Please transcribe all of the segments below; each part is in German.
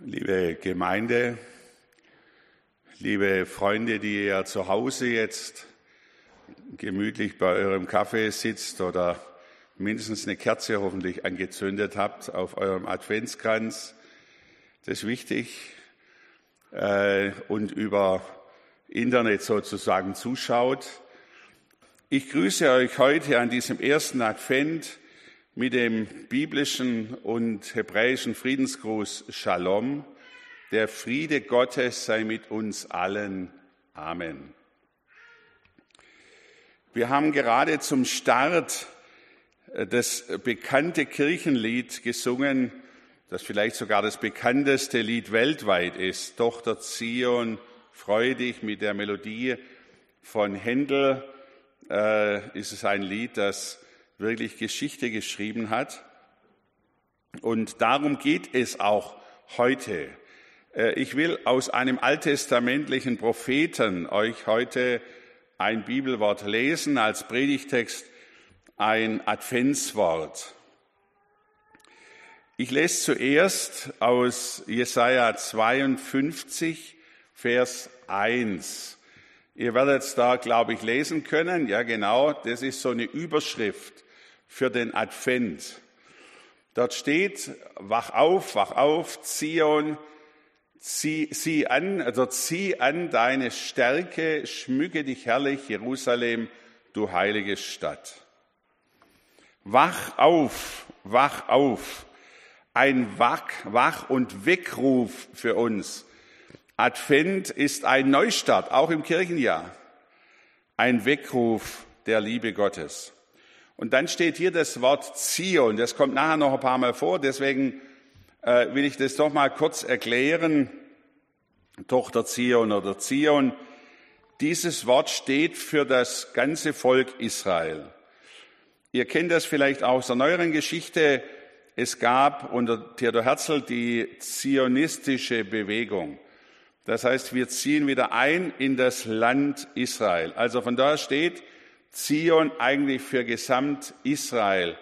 Liebe Gemeinde, liebe Freunde, die ihr zu Hause jetzt gemütlich bei eurem Kaffee sitzt oder mindestens eine Kerze hoffentlich angezündet habt auf eurem Adventskranz, das ist wichtig, äh, und über Internet sozusagen zuschaut. Ich grüße euch heute an diesem ersten Advent mit dem biblischen und hebräischen Friedensgruß Shalom. Der Friede Gottes sei mit uns allen. Amen. Wir haben gerade zum Start äh, das bekannte Kirchenlied gesungen, das vielleicht sogar das bekannteste Lied weltweit ist. Tochter Zion, freu dich mit der Melodie von Händel. Äh, ist es ein Lied, das wirklich Geschichte geschrieben hat. Und darum geht es auch heute. Äh, ich will aus einem alttestamentlichen Propheten euch heute ein Bibelwort lesen, als Predigtext ein Adventswort. Ich lese zuerst aus Jesaja 52, Vers 1. Ihr werdet es da, glaube ich, lesen können. Ja, genau. Das ist so eine Überschrift für den Advent. Dort steht, wach auf, wach auf, Zion, zieh, zieh an, also zieh an deine Stärke, schmücke dich herrlich, Jerusalem, du heilige Stadt. Wach auf, wach auf. Ein Wach, Wach- und Weckruf für uns. Advent ist ein Neustart, auch im Kirchenjahr. Ein Weckruf der Liebe Gottes. Und dann steht hier das Wort Zion. Das kommt nachher noch ein paar Mal vor. Deswegen äh, will ich das doch mal kurz erklären. Tochter Zion oder Zion. Dieses Wort steht für das ganze Volk Israel. Ihr kennt das vielleicht aus der neueren Geschichte. Es gab unter Theodor Herzl die zionistische Bewegung. Das heißt, wir ziehen wieder ein in das Land Israel. Also von daher steht, Zion eigentlich für Gesamt Israel.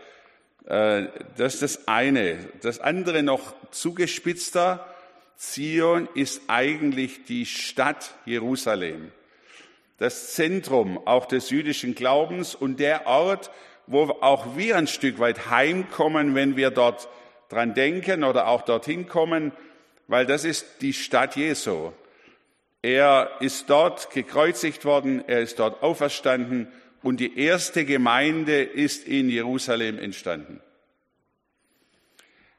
Äh, das ist das eine. Das andere noch zugespitzter. Zion ist eigentlich die Stadt Jerusalem. Das Zentrum auch des jüdischen Glaubens und der Ort, wo auch wir ein Stück weit heimkommen, wenn wir dort dran denken oder auch dorthin kommen, weil das ist die Stadt Jesu. Er ist dort gekreuzigt worden, er ist dort auferstanden und die erste Gemeinde ist in Jerusalem entstanden.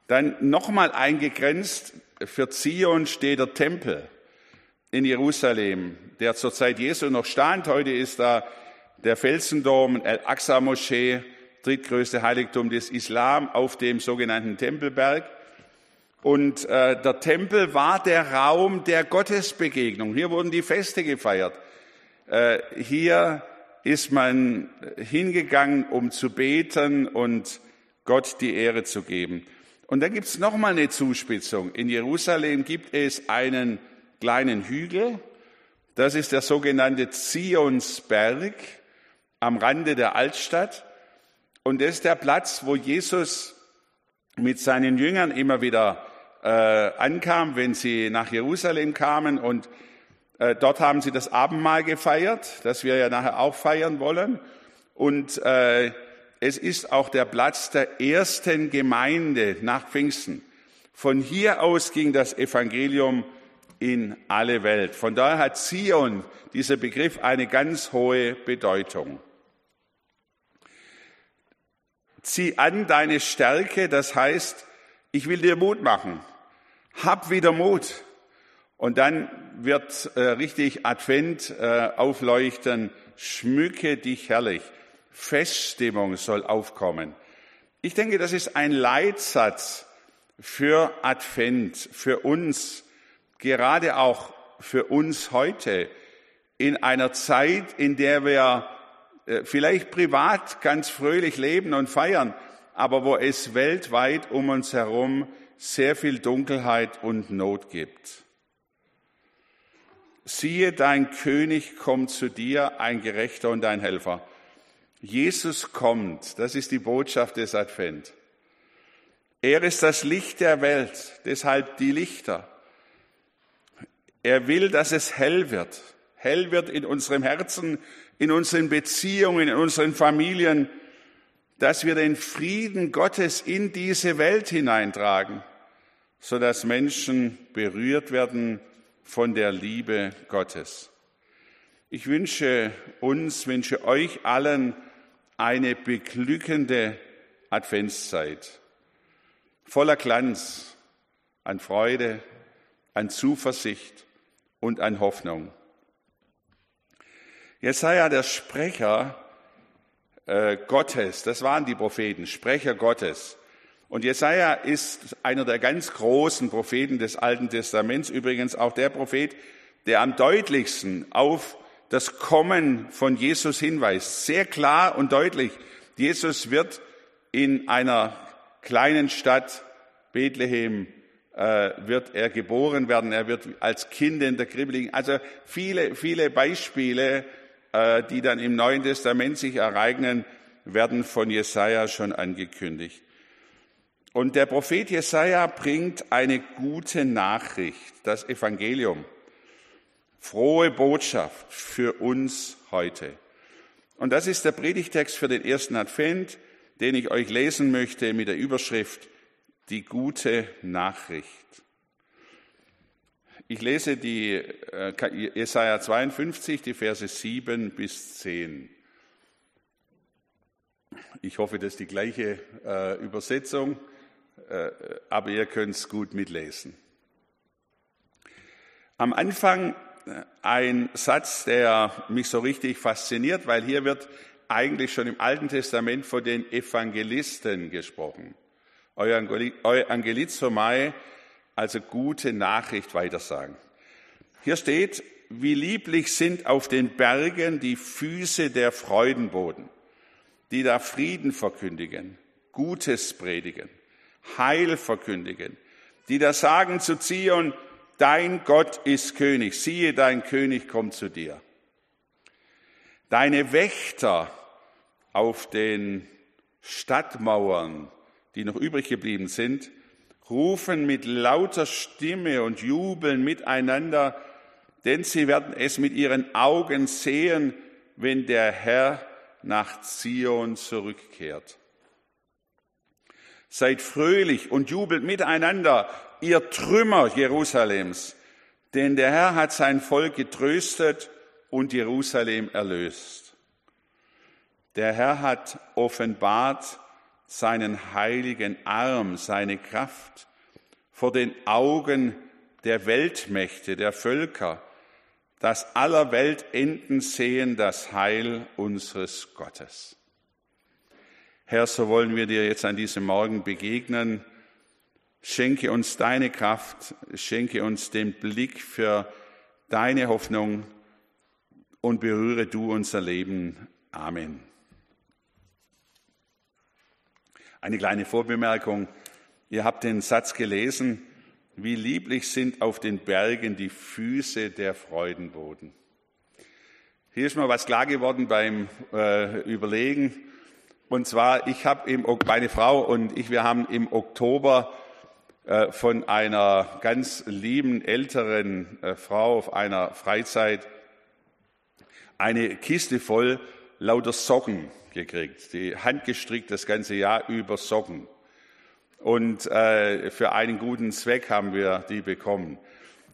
Dann nochmal eingegrenzt, für Zion steht der Tempel in Jerusalem, der zur Zeit Jesu noch stand. Heute ist da der Felsendom, El-Aqsa-Moschee, drittgrößte Heiligtum des Islam auf dem sogenannten Tempelberg. Und äh, der Tempel war der Raum der Gottesbegegnung. Hier wurden die Feste gefeiert. Äh, hier ist man hingegangen, um zu beten und Gott die Ehre zu geben. Und dann gibt es nochmal eine Zuspitzung. In Jerusalem gibt es einen kleinen Hügel, das ist der sogenannte Zionsberg am Rande der Altstadt. Und das ist der Platz, wo Jesus mit seinen Jüngern immer wieder äh, ankam, wenn sie nach Jerusalem kamen und äh, dort haben sie das Abendmahl gefeiert, das wir ja nachher auch feiern wollen. Und äh, es ist auch der Platz der ersten Gemeinde nach Pfingsten. Von hier aus ging das Evangelium in alle Welt. Von daher hat Zion, dieser Begriff, eine ganz hohe Bedeutung. Zieh an deine Stärke, das heißt, ich will dir Mut machen. Hab wieder Mut. Und dann wird äh, richtig Advent äh, aufleuchten, schmücke dich herrlich. Feststimmung soll aufkommen. Ich denke, das ist ein Leitsatz für Advent, für uns, gerade auch für uns heute, in einer Zeit, in der wir äh, vielleicht privat ganz fröhlich leben und feiern, aber wo es weltweit um uns herum sehr viel Dunkelheit und Not gibt siehe, dein König kommt zu dir, ein Gerechter und ein Helfer. Jesus kommt, das ist die Botschaft des Advent. Er ist das Licht der Welt, deshalb die Lichter. Er will, dass es hell wird. Hell wird in unserem Herzen, in unseren Beziehungen, in unseren Familien, dass wir den Frieden Gottes in diese Welt hineintragen, so dass Menschen berührt werden von der Liebe Gottes. Ich wünsche uns, wünsche euch allen eine beglückende Adventszeit voller Glanz an Freude, an Zuversicht und an Hoffnung. Jesaja, der Sprecher äh, Gottes, das waren die Propheten, Sprecher Gottes. Und Jesaja ist einer der ganz großen Propheten des Alten Testaments, übrigens auch der Prophet, der am deutlichsten auf das Kommen von Jesus hinweist. Sehr klar und deutlich. Jesus wird in einer kleinen Stadt Bethlehem äh, wird er geboren werden. Er wird als Kind in der Krippe liegen. Also viele, viele Beispiele, äh, die dann im Neuen Testament sich ereignen, werden von Jesaja schon angekündigt. Und der Prophet Jesaja bringt eine gute Nachricht, das Evangelium. Frohe Botschaft für uns heute. Und das ist der Predigtext für den ersten Advent, den ich euch lesen möchte mit der Überschrift die gute Nachricht. Ich lese die äh, Jesaja 52, die Verse 7 bis 10. Ich hoffe, das ist die gleiche äh, Übersetzung, aber ihr könnt es gut mitlesen. Am Anfang äh, ein Satz, der mich so richtig fasziniert, weil hier wird eigentlich schon im Alten Testament von den Evangelisten gesprochen. Euangelizomai, also gute Nachricht weitersagen. Hier steht, wie lieblich sind auf den Bergen die Füße der Freudenboden, die da Frieden verkündigen, Gutes predigen, Heil verkündigen, die da sagen zu Zion, dein Gott ist König, siehe, dein König kommt zu dir. Deine Wächter auf den Stadtmauern die noch übrig geblieben sind, rufen mit lauter Stimme und jubeln miteinander, denn sie werden es mit ihren Augen sehen, wenn der Herr nach Zion zurückkehrt. Seid fröhlich und jubelt miteinander, ihr Trümmer Jerusalems, denn der Herr hat sein Volk getröstet und Jerusalem erlöst. Der Herr hat offenbart seinen heiligen Arm, seine Kraft vor den Augen der Weltmächte, der Völker, dass aller Weltenden sehen das Heil unseres Gottes. Herr, so wollen wir dir jetzt an diesem Morgen begegnen. Schenke uns deine Kraft, schenke uns den Blick für deine Hoffnung und berühre du unser Leben. Amen. Eine kleine Vorbemerkung. Ihr habt den Satz gelesen, wie lieblich sind auf den Bergen die Füße der Freudenboden. Hier ist mir was klar geworden beim äh, Überlegen. Und zwar, ich habe im, meine Frau und ich, wir haben im Oktober äh, von einer ganz lieben älteren äh, Frau auf einer Freizeit eine Kiste voll lauter Socken gekriegt, die handgestrickt das ganze Jahr über Socken. Und äh, für einen guten Zweck haben wir die bekommen.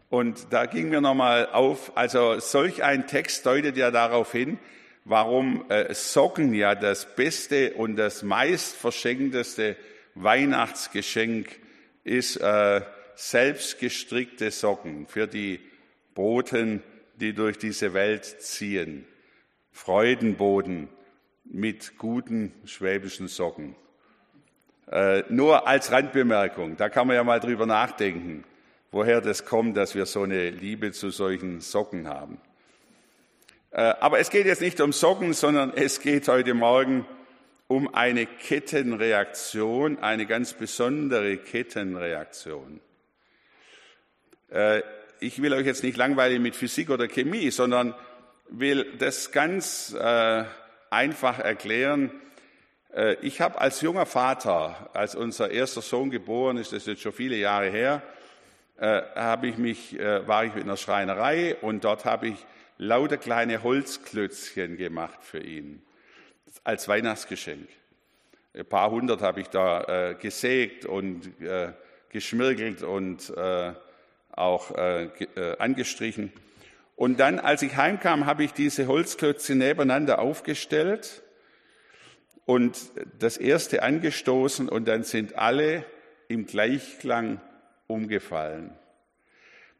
Und da ging mir nochmal auf, also solch ein Text deutet ja darauf hin, warum äh, Socken ja das beste und das meist verschenkendste Weihnachtsgeschenk ist, äh, selbstgestrickte Socken für die Boten, die durch diese Welt ziehen. Freudenboden, mit guten schwäbischen Socken. Äh, nur als Randbemerkung, da kann man ja mal drüber nachdenken, woher das kommt, dass wir so eine Liebe zu solchen Socken haben. Äh, aber es geht jetzt nicht um Socken, sondern es geht heute Morgen um eine Kettenreaktion, eine ganz besondere Kettenreaktion. Äh, ich will euch jetzt nicht langweilig mit Physik oder Chemie, sondern will das ganz äh, einfach erklären. Ich habe als junger Vater, als unser erster Sohn geboren ist, das ist jetzt schon viele Jahre her, habe ich mich, war ich in der Schreinerei und dort habe ich lauter kleine Holzklötzchen gemacht für ihn als Weihnachtsgeschenk. Ein paar hundert habe ich da gesägt und geschmirgelt und auch angestrichen. Und dann, als ich heimkam, habe ich diese Holzklötzchen nebeneinander aufgestellt und das erste angestoßen und dann sind alle im Gleichklang umgefallen.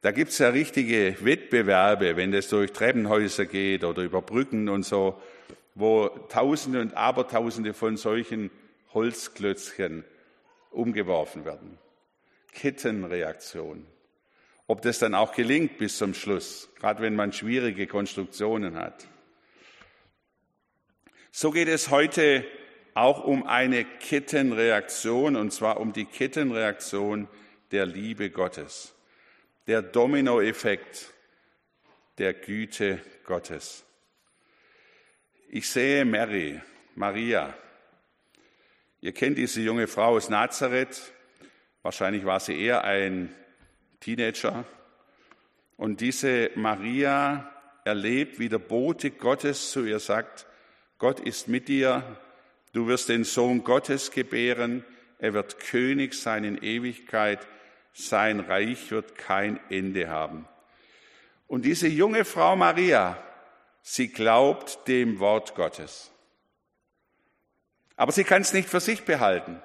Da gibt's ja richtige Wettbewerbe, wenn das durch Treppenhäuser geht oder über Brücken und so, wo Tausende und Abertausende von solchen Holzklötzchen umgeworfen werden. Kettenreaktion ob das dann auch gelingt bis zum Schluss, gerade wenn man schwierige Konstruktionen hat. So geht es heute auch um eine Kettenreaktion, und zwar um die Kettenreaktion der Liebe Gottes, der Dominoeffekt der Güte Gottes. Ich sehe Mary, Maria. Ihr kennt diese junge Frau aus Nazareth. Wahrscheinlich war sie eher ein Teenager. Und diese Maria erlebt, wie der Bote Gottes zu ihr sagt, Gott ist mit dir, du wirst den Sohn Gottes gebären, er wird König sein in Ewigkeit, sein Reich wird kein Ende haben. Und diese junge Frau Maria, sie glaubt dem Wort Gottes. Aber sie kann es nicht für sich behalten.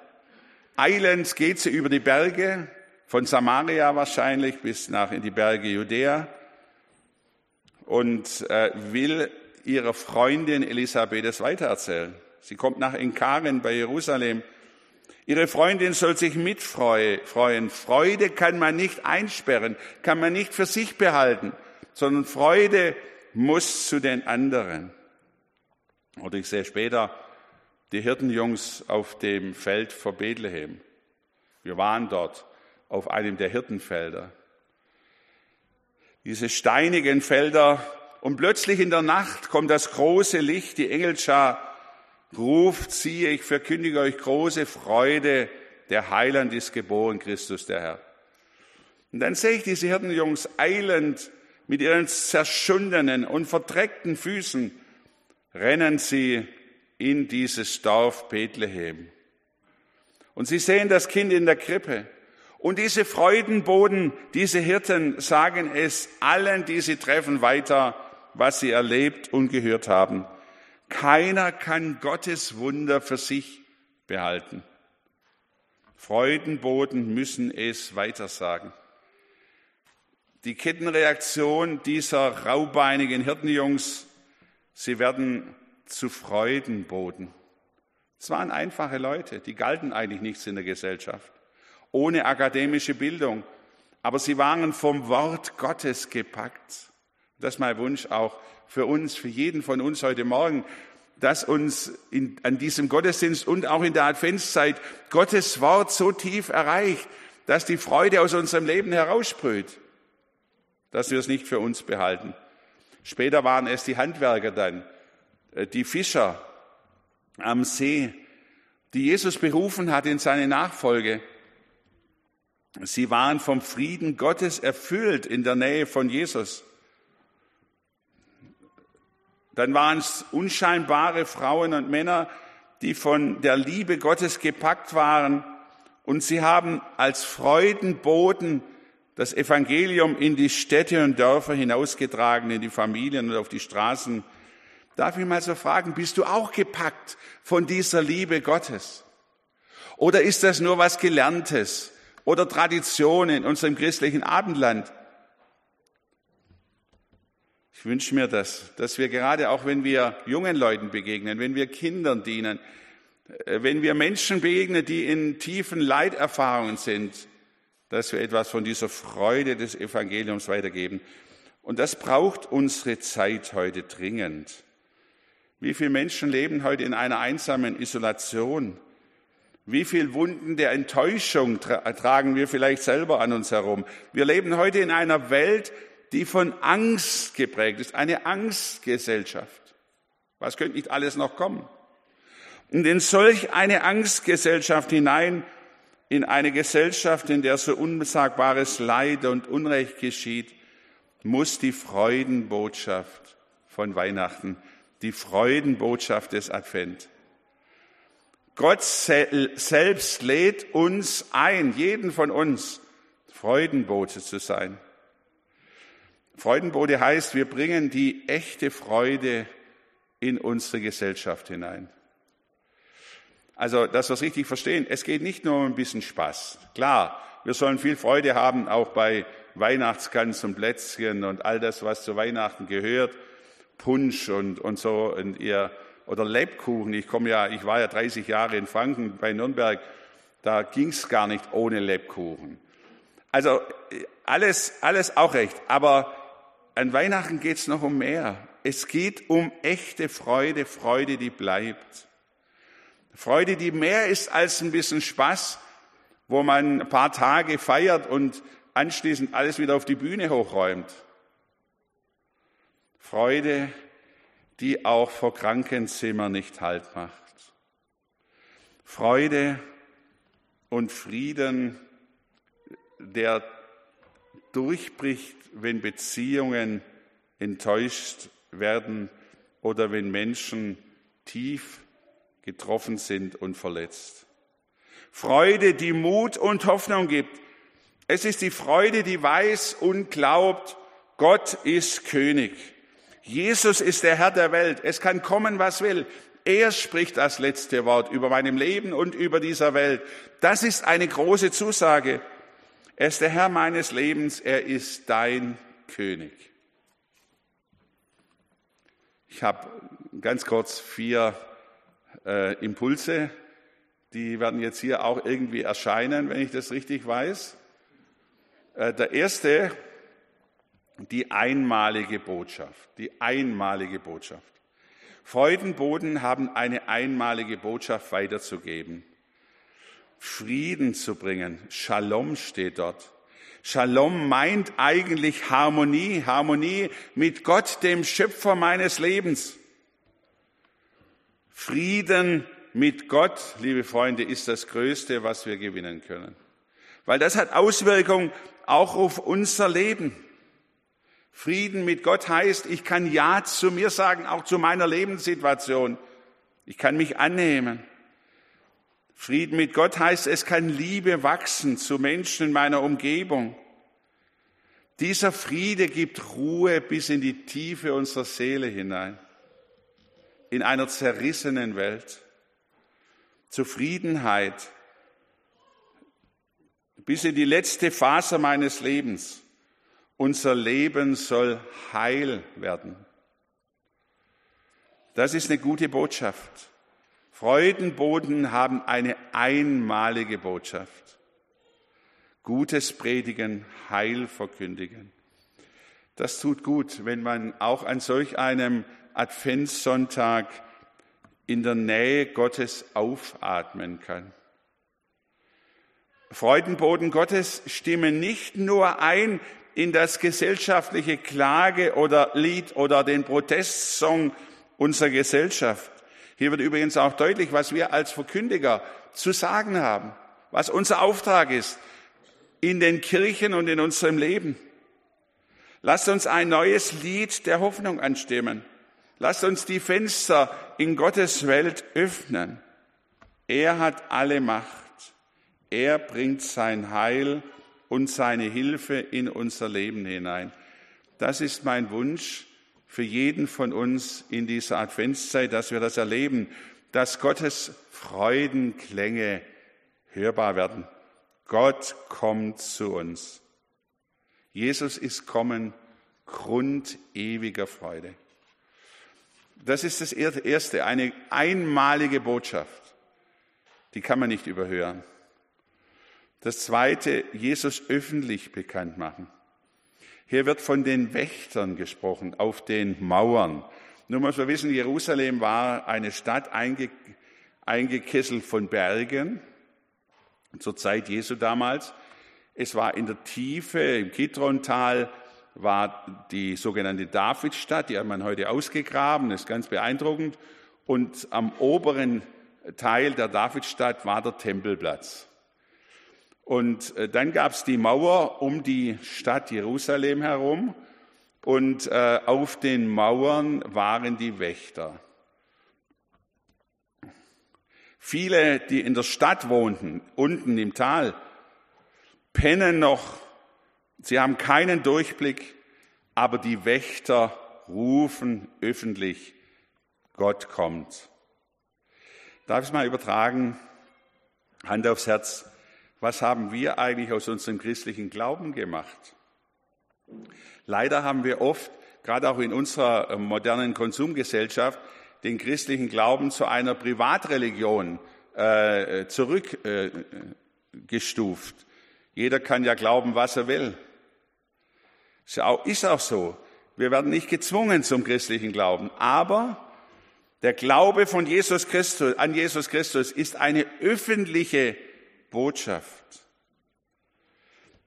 Eilends geht sie über die Berge, von Samaria wahrscheinlich bis nach in die Berge Judäa und äh, will ihrer Freundin Elisabeth es weitererzählen. Sie kommt nach Enkarin bei Jerusalem. Ihre Freundin soll sich mitfreuen. Freude kann man nicht einsperren, kann man nicht für sich behalten, sondern Freude muss zu den anderen. Oder ich sehe später die Hirtenjungs auf dem Feld vor Bethlehem. Wir waren dort auf einem der Hirtenfelder. Diese steinigen Felder und plötzlich in der Nacht kommt das große Licht, die Engelschar ruft, siehe, ich verkündige euch große Freude, der Heiland ist geboren, Christus der Herr. Und dann sehe ich diese Hirtenjungs eilend mit ihren zerschundenen und verdreckten Füßen rennen sie in dieses Dorf Bethlehem. Und sie sehen das Kind in der Krippe. Und diese Freudenboden, diese Hirten sagen es allen, die sie treffen, weiter, was sie erlebt und gehört haben. Keiner kann Gottes Wunder für sich behalten. Freudenboden müssen es weitersagen. Die Kettenreaktion dieser raubeinigen Hirtenjungs, sie werden zu Freudenboden. Es waren einfache Leute, die galten eigentlich nichts in der Gesellschaft ohne akademische Bildung. Aber sie waren vom Wort Gottes gepackt. Das ist mein Wunsch auch für uns, für jeden von uns heute Morgen, dass uns in, an diesem Gottesdienst und auch in der Adventszeit Gottes Wort so tief erreicht, dass die Freude aus unserem Leben heraussprüht, dass wir es nicht für uns behalten. Später waren es die Handwerker dann, äh, die Fischer am See, die Jesus berufen hat in seine Nachfolge. Sie waren vom Frieden Gottes erfüllt in der Nähe von Jesus. Dann waren es unscheinbare Frauen und Männer, die von der Liebe Gottes gepackt waren und sie haben als Freudenboten das Evangelium in die Städte und Dörfer hinausgetragen, in die Familien und auf die Straßen. Darf ich mal so fragen, bist du auch gepackt von dieser Liebe Gottes? Oder ist das nur was Gelerntes? oder Tradition in unserem christlichen Abendland. Ich wünsche mir das, dass wir gerade auch, wenn wir jungen Leuten begegnen, wenn wir Kindern dienen, äh, wenn wir Menschen begegnen, die in tiefen Leiterfahrungen sind, dass wir etwas von dieser Freude des Evangeliums weitergeben. Und das braucht unsere Zeit heute dringend. Wie viele Menschen leben heute in einer einsamen Isolation? Wie viel Wunden der Enttäuschung tragen wir vielleicht selber an uns herum? Wir leben heute in einer Welt, die von Angst geprägt ist, eine Angstgesellschaft. Was könnte nicht alles noch kommen? Und in solch eine Angstgesellschaft hinein, in eine Gesellschaft, in der so unsagbares Leid und Unrecht geschieht, muss die Freudenbotschaft von Weihnachten, die Freudenbotschaft des Advent. Gott selbst lädt uns ein, jeden von uns, Freudenbote zu sein. Freudenbote heißt, wir bringen die echte Freude in unsere Gesellschaft hinein. Also, dass wir es richtig verstehen, es geht nicht nur um ein bisschen Spaß. Klar, wir sollen viel Freude haben, auch bei Weihnachtsgans und Plätzchen und all das, was zu Weihnachten gehört, Punsch und, und so, und ihr, oder Lebkuchen. Ich komme ja, ich war ja 30 Jahre in Franken bei Nürnberg, da ging es gar nicht ohne Lebkuchen. Also alles, alles auch recht, aber an Weihnachten geht es noch um mehr. Es geht um echte Freude, Freude, die bleibt. Freude, die mehr ist als ein bisschen Spaß, wo man ein paar Tage feiert und anschließend alles wieder auf die Bühne hochräumt. Freude, die auch vor Krankenzimmer nicht Halt macht. Freude und Frieden, der durchbricht, wenn Beziehungen enttäuscht werden oder wenn Menschen tief getroffen sind und verletzt. Freude, die Mut und Hoffnung gibt. Es ist die Freude, die weiß und glaubt, Gott ist König. Jesus ist der Herr der Welt. Es kann kommen, was will. Er spricht das letzte Wort über meinem Leben und über dieser Welt. Das ist eine große Zusage. Er ist der Herr meines Lebens. Er ist dein König. Ich habe ganz kurz vier äh, Impulse, die werden jetzt hier auch irgendwie erscheinen, wenn ich das richtig weiß. Äh, der erste, die einmalige Botschaft, die einmalige Botschaft. Freudenboden haben eine einmalige Botschaft weiterzugeben. Frieden zu bringen. Shalom steht dort. Shalom meint eigentlich Harmonie, Harmonie mit Gott, dem Schöpfer meines Lebens. Frieden mit Gott, liebe Freunde, ist das Größte, was wir gewinnen können. Weil das hat Auswirkungen auch auf unser Leben. Frieden mit Gott heißt, ich kann Ja zu mir sagen, auch zu meiner Lebenssituation. Ich kann mich annehmen. Frieden mit Gott heißt, es kann Liebe wachsen zu Menschen in meiner Umgebung. Dieser Friede gibt Ruhe bis in die Tiefe unserer Seele hinein in einer zerrissenen Welt. Zufriedenheit bis in die letzte Phase meines Lebens. Unser Leben soll heil werden. Das ist eine gute Botschaft. Freudenboden haben eine einmalige Botschaft. Gutes Predigen, Heil verkündigen. Das tut gut, wenn man auch an solch einem Adventssonntag in der Nähe Gottes aufatmen kann. Freudenboden Gottes stimmen nicht nur ein in das gesellschaftliche Klage oder Lied oder den Protestsong unserer Gesellschaft. Hier wird übrigens auch deutlich, was wir als Verkündiger zu sagen haben, was unser Auftrag ist in den Kirchen und in unserem Leben. Lasst uns ein neues Lied der Hoffnung anstimmen. Lasst uns die Fenster in Gottes Welt öffnen. Er hat alle Macht. Er bringt sein Heil und seine Hilfe in unser Leben hinein. Das ist mein Wunsch für jeden von uns in dieser Adventszeit, dass wir das erleben, dass Gottes Freudenklänge hörbar werden. Gott kommt zu uns. Jesus ist kommen, Grund ewiger Freude. Das ist das Erste, eine einmalige Botschaft. Die kann man nicht überhören. Das Zweite, Jesus öffentlich bekannt machen. Hier wird von den Wächtern gesprochen, auf den Mauern. Nun muss man wissen, Jerusalem war eine Stadt einge, eingekesselt von Bergen, zur Zeit Jesu damals. Es war in der Tiefe, im Kidrontal, war die sogenannte Davidstadt, die hat man heute ausgegraben, ist ganz beeindruckend. Und am oberen Teil der Davidstadt war der Tempelplatz. Und äh, dann gab es die Mauer um die Stadt Jerusalem herum und äh, auf den Mauern waren die Wächter. Viele, die in der Stadt wohnten, unten im Tal, pennen noch, sie haben keinen Durchblick, aber die Wächter rufen öffentlich, Gott kommt. Darf ich es mal übertragen? Hand aufs Herz. Was haben wir eigentlich aus unserem christlichen Glauben gemacht? Leider haben wir oft, gerade auch in unserer äh, modernen Konsumgesellschaft, den christlichen Glauben zu einer Privatreligion äh, zurückgestuft. Äh, Jeder kann ja glauben, was er will. Ist auch, ist auch so. Wir werden nicht gezwungen zum christlichen Glauben, aber der Glaube von Jesus Christus, an Jesus Christus ist eine öffentliche Botschaft.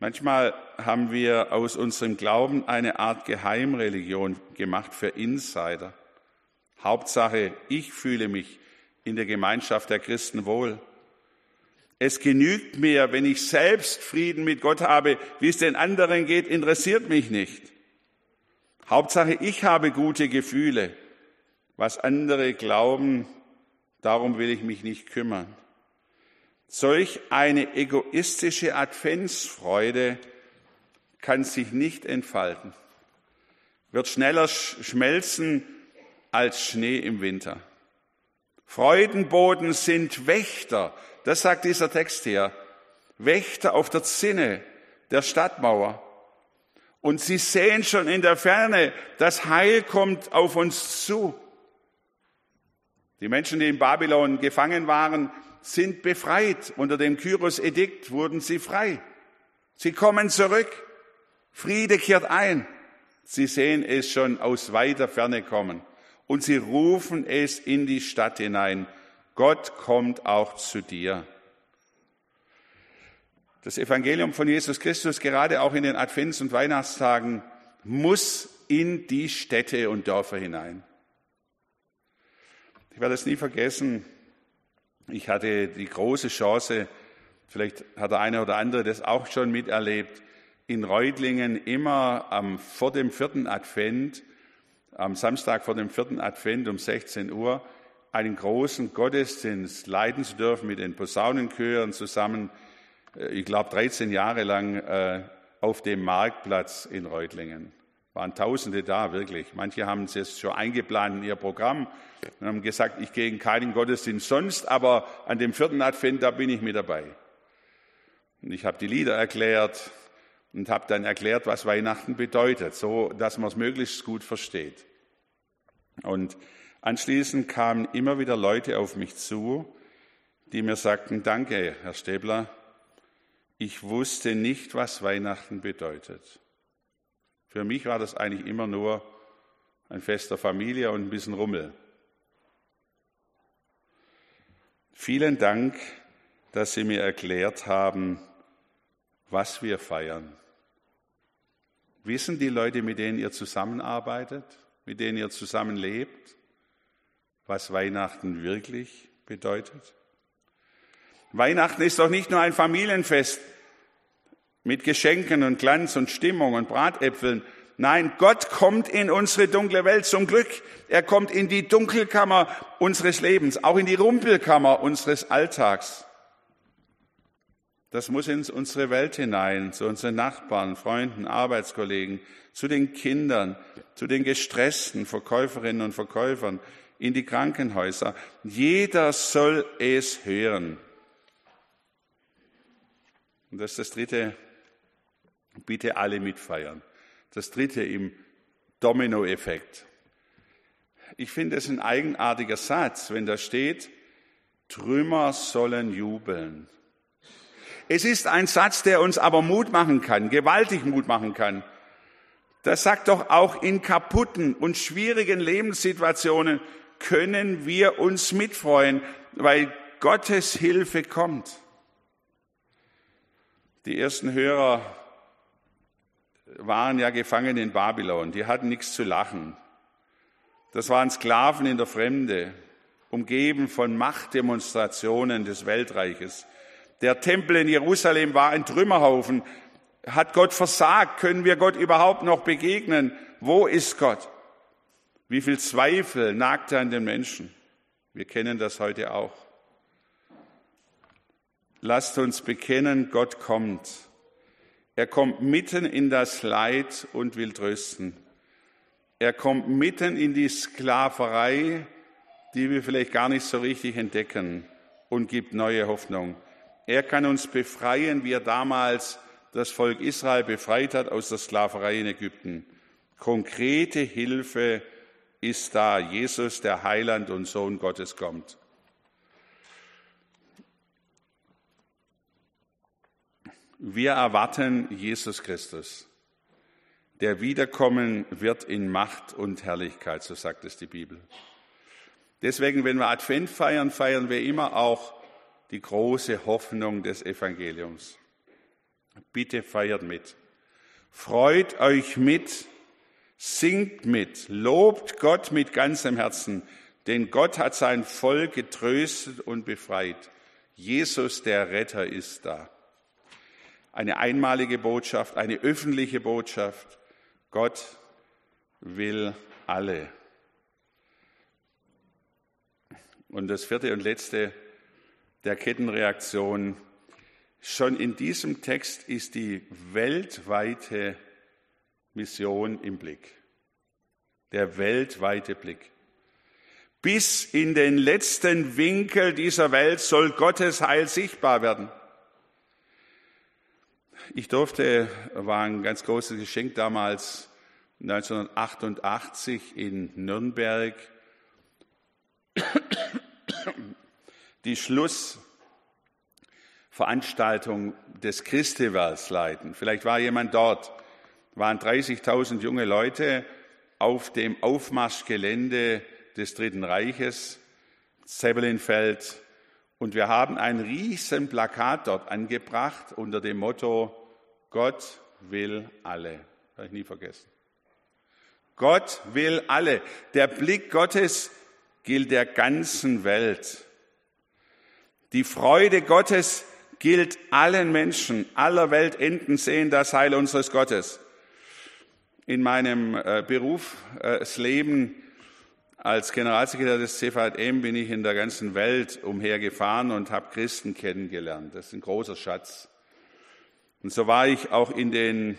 Manchmal haben wir aus unserem Glauben eine Art Geheimreligion gemacht für Insider. Hauptsache, ich fühle mich in der Gemeinschaft der Christen wohl. Es genügt mir, wenn ich selbst Frieden mit Gott habe. Wie es den anderen geht, interessiert mich nicht. Hauptsache, ich habe gute Gefühle. Was andere glauben, darum will ich mich nicht kümmern. Solch eine egoistische Adventsfreude kann sich nicht entfalten, wird schneller schmelzen als Schnee im Winter. Freudenboden sind Wächter, das sagt dieser Text hier, Wächter auf der Zinne der Stadtmauer. Und sie sehen schon in der Ferne, das Heil kommt auf uns zu. Die Menschen, die in Babylon gefangen waren, sind befreit. Unter dem Kyros-Edikt wurden sie frei. Sie kommen zurück. Friede kehrt ein. Sie sehen es schon aus weiter Ferne kommen und sie rufen es in die Stadt hinein. Gott kommt auch zu dir. Das Evangelium von Jesus Christus, gerade auch in den Advents- und Weihnachtstagen, muss in die Städte und Dörfer hinein. Ich werde es nie vergessen. Ich hatte die große Chance, vielleicht hat der eine oder andere das auch schon miterlebt, in Reutlingen immer am, vor dem vierten Advent am Samstag vor dem vierten Advent um 16 Uhr einen großen Gottesdienst leiten zu dürfen mit den Posaunenchören zusammen, äh, ich glaube 13 Jahre lang äh, auf dem Marktplatz in Reutlingen. Waren Tausende da, wirklich. Manche haben es jetzt schon eingeplant in ihr Programm und haben gesagt, ich gehe in keinen Gottesdienst sonst, aber an dem vierten Advent, da bin ich mit dabei. Und ich habe die Lieder erklärt und habe dann erklärt, was Weihnachten bedeutet, so dass man es möglichst gut versteht. Und anschließend kamen immer wieder Leute auf mich zu, die mir sagten, danke, Herr Stäbler, ich wusste nicht, was Weihnachten bedeutet. Für mich war das eigentlich immer nur ein Fest der Familie und ein bisschen Rummel. Vielen Dank, dass Sie mir erklärt haben, was wir feiern. Wissen die Leute, mit denen ihr zusammenarbeitet? mit denen ihr zusammenlebt, was Weihnachten wirklich bedeutet? Weihnachten ist doch nicht nur ein Familienfest mit Geschenken und Glanz und Stimmung und Bratäpfeln. Nein, Gott kommt in unsere dunkle Welt zum Glück. Er kommt in die Dunkelkammer unseres Lebens, auch in die Rumpelkammer unseres Alltags. Das muss in unsere Welt hinein, zu unseren Nachbarn, Freunden, Arbeitskollegen, zu den Kindern, zu den gestressten Verkäuferinnen und Verkäufern, in die Krankenhäuser. Jeder soll es hören. Und das ist das dritte, bitte alle mitfeiern. Das dritte im Dominoeffekt. Ich finde es ein eigenartiger Satz, wenn da steht, Trümmer sollen jubeln. Es ist ein Satz, der uns aber Mut machen kann, gewaltig Mut machen kann. Das sagt doch auch in kaputten und schwierigen Lebenssituationen können wir uns mitfreuen, weil Gottes Hilfe kommt. Die ersten Hörer waren ja gefangen in Babylon, die hatten nichts zu lachen. Das waren Sklaven in der Fremde. umgeben von Machtdemonstrationen des Weltreiches. Der Tempel in Jerusalem war ein Trümmerhaufen. Hat Gott versagt? Können wir Gott überhaupt noch begegnen? Wo ist Gott? Wie viel Zweifel nagte an den Menschen? Wir kennen das heute auch. Lasst uns bekennen, Gott kommt. Er kommt mitten in das Leid und will trösten. Er kommt mitten in die Sklaverei, die wir vielleicht gar nicht so richtig entdecken und gibt neue Hoffnung. Er kann uns befreien, wie er damals das Volk Israel befreit hat aus der Sklaverei in Ägypten. Konkrete Hilfe ist da. Jesus, der Heiland und Sohn Gottes, kommt. Wir erwarten Jesus Christus, der wiederkommen wird in Macht und Herrlichkeit, so sagt es die Bibel. Deswegen, wenn wir Advent feiern, feiern wir immer auch die große Hoffnung des Evangeliums. Bitte feiert mit. Freut euch mit, singt mit, lobt Gott mit ganzem Herzen, denn Gott hat sein Volk getröstet und befreit. Jesus, der Retter, ist da eine einmalige Botschaft, eine öffentliche Botschaft. Gott will alle. Und das vierte und letzte der Kettenreaktion. Schon in diesem Text ist die weltweite Mission im Blick. Der weltweite Blick. Bis in den letzten Winkel dieser Welt soll Gottes Heil sichtbar werden. Ich durfte, war ein ganz großes Geschenk damals 1988 in Nürnberg, die Schlussveranstaltung des Christivals leiten. Vielleicht war jemand dort, waren 30.000 junge Leute auf dem Aufmarschgelände des Dritten Reiches, Zeppelinfeld, und wir haben ein riesen Plakat dort angebracht unter dem Motto, Gott will alle. Habe ich nie vergessen. Gott will alle. Der Blick Gottes gilt der ganzen Welt. Die Freude Gottes gilt allen Menschen. Aller Weltenden sehen das Heil unseres Gottes. In meinem äh, Berufsleben als Generalsekretär des CVM bin ich in der ganzen Welt umhergefahren und habe Christen kennengelernt. Das ist ein großer Schatz. Und so war ich auch in den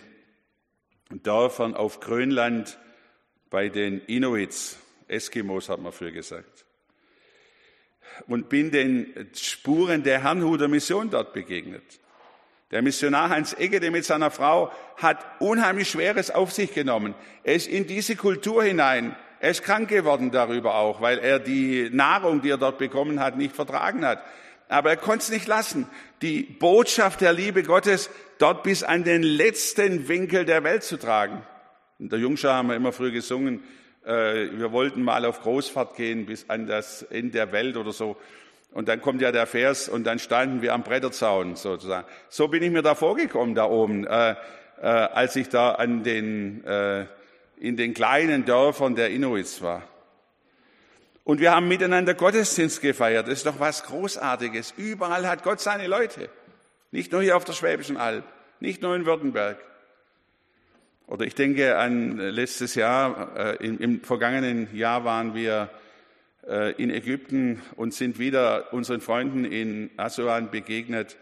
Dörfern auf Grönland bei den Inuits, Eskimos hat man früher gesagt, und bin den Spuren der Herrnhuter Mission dort begegnet. Der Missionar Hans Eggede mit seiner Frau hat unheimlich Schweres auf sich genommen. Er ist in diese Kultur hinein er ist krank geworden darüber auch, weil er die Nahrung, die er dort bekommen hat, nicht vertragen hat. Aber er konnte es nicht lassen, die Botschaft der Liebe Gottes dort bis an den letzten Winkel der Welt zu tragen. In der Jungschar haben wir immer früh gesungen, äh, wir wollten mal auf Großfahrt gehen bis an das Ende der Welt oder so. Und dann kommt ja der Vers und dann standen wir am Bretterzaun sozusagen. So bin ich mir da vorgekommen da oben, äh, äh, als ich da an den äh, in den kleinen Dörfern der Inuits war. Und wir haben miteinander Gottesdienst gefeiert. Das ist doch was Großartiges. Überall hat Gott seine Leute. Nicht nur hier auf der Schwäbischen Alb, nicht nur in Württemberg. Oder ich denke an letztes Jahr, äh, im, im vergangenen Jahr waren wir äh, in Ägypten und sind wieder unseren Freunden in Asuan begegnet,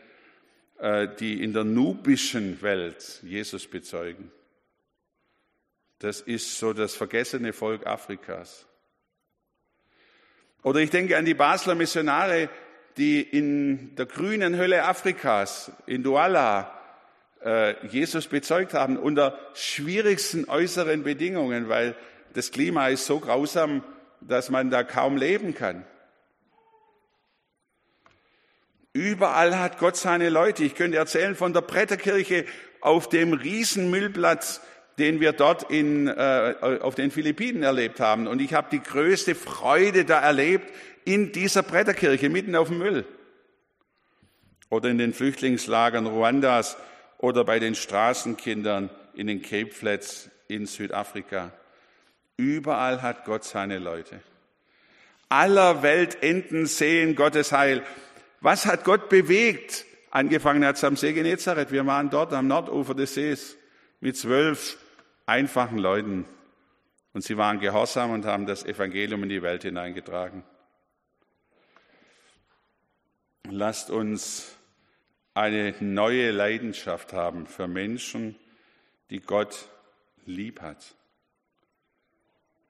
äh, die in der nubischen Welt Jesus bezeugen. Das ist so das vergessene Volk Afrikas. Oder ich denke an die Basler Missionare, die in der grünen Hölle Afrikas, in Douala, äh, Jesus bezeugt haben, unter schwierigsten äußeren Bedingungen, weil das Klima ist so grausam, dass man da kaum leben kann. Überall hat Gott seine Leute. Ich könnte erzählen von der Bretterkirche auf dem Riesenmüllplatz den wir dort in, äh, auf den Philippinen erlebt haben. Und ich habe die größte Freude da erlebt in dieser Bretterkirche mitten auf dem Müll. Oder in den Flüchtlingslagern Ruandas oder bei den Straßenkindern in den Cape Flats in Südafrika. Überall hat Gott seine Leute. aller Weltenden sehen Gottes Heil. Was hat Gott bewegt? Angefangen hat es am See Genezareth. Wir waren dort am Nordufer des Sees mit zwölf einfachen Leuten. Und sie waren gehorsam und haben das Evangelium in die Welt hineingetragen. Lasst uns eine neue Leidenschaft haben für Menschen, die Gott lieb hat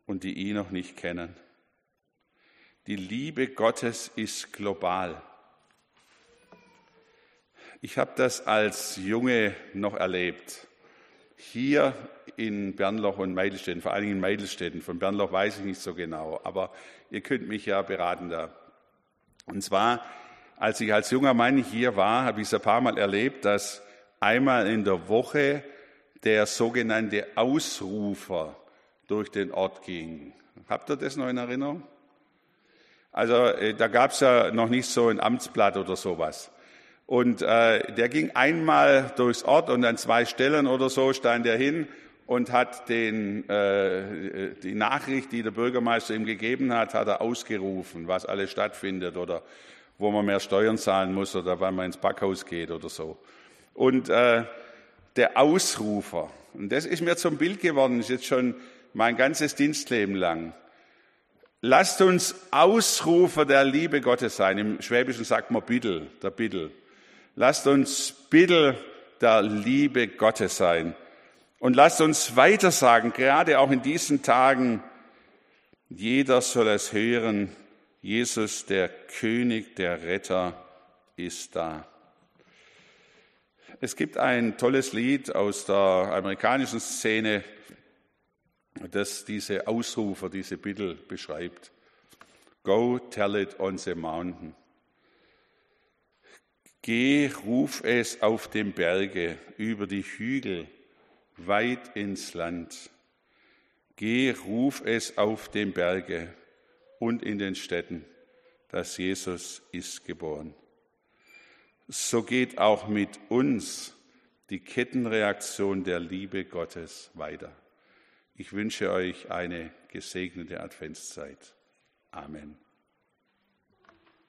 und die ihn noch nicht kennen. Die Liebe Gottes ist global. Ich habe das als Junge noch erlebt. Hier in Bernloch und Meidelstetten, vor Dingen in Meidelstetten. Von Bernloch weiß ich nicht so genau, aber ihr könnt mich ja beraten da. Und zwar, als ich als junger Mann hier war, habe ich es ein paar Mal erlebt, dass einmal in der Woche der sogenannte Ausrufer durch den Ort ging. Habt ihr das noch in Erinnerung? Also äh, da gab es ja noch nicht so ein Amtsblatt oder sowas. Und äh, der ging einmal durchs Ort und an zwei Stellen oder so stand er hin und hat den, äh, die Nachricht, die der Bürgermeister ihm gegeben hat, hat er ausgerufen, was alles stattfindet oder wo man mehr Steuern zahlen muss oder wann man ins Backhaus geht oder so. Und äh, der Ausrufer, und das ist mir zum Bild geworden, ist jetzt schon mein ganzes Dienstleben lang. Lasst uns Ausrufer der Liebe Gottes sein. Im Schwäbischen sagt man Bittel, der Bittel. Lasst uns Bittel der Liebe Gottes sein. Und lasst uns weiter sagen, gerade auch in diesen Tagen, jeder soll es hören, Jesus, der König, der Retter, ist da. Es gibt ein tolles Lied aus der amerikanischen Szene, das diese Ausrufer, diese Bittel beschreibt. Go tell it on the mountain. Geh, ruf es auf dem Berge, über die Hügel, weit ins Land. Geh, ruf es auf dem Berge und in den Städten, dass Jesus ist geboren. So geht auch mit uns die Kettenreaktion der Liebe Gottes weiter. Ich wünsche euch eine gesegnete Adventszeit. Amen.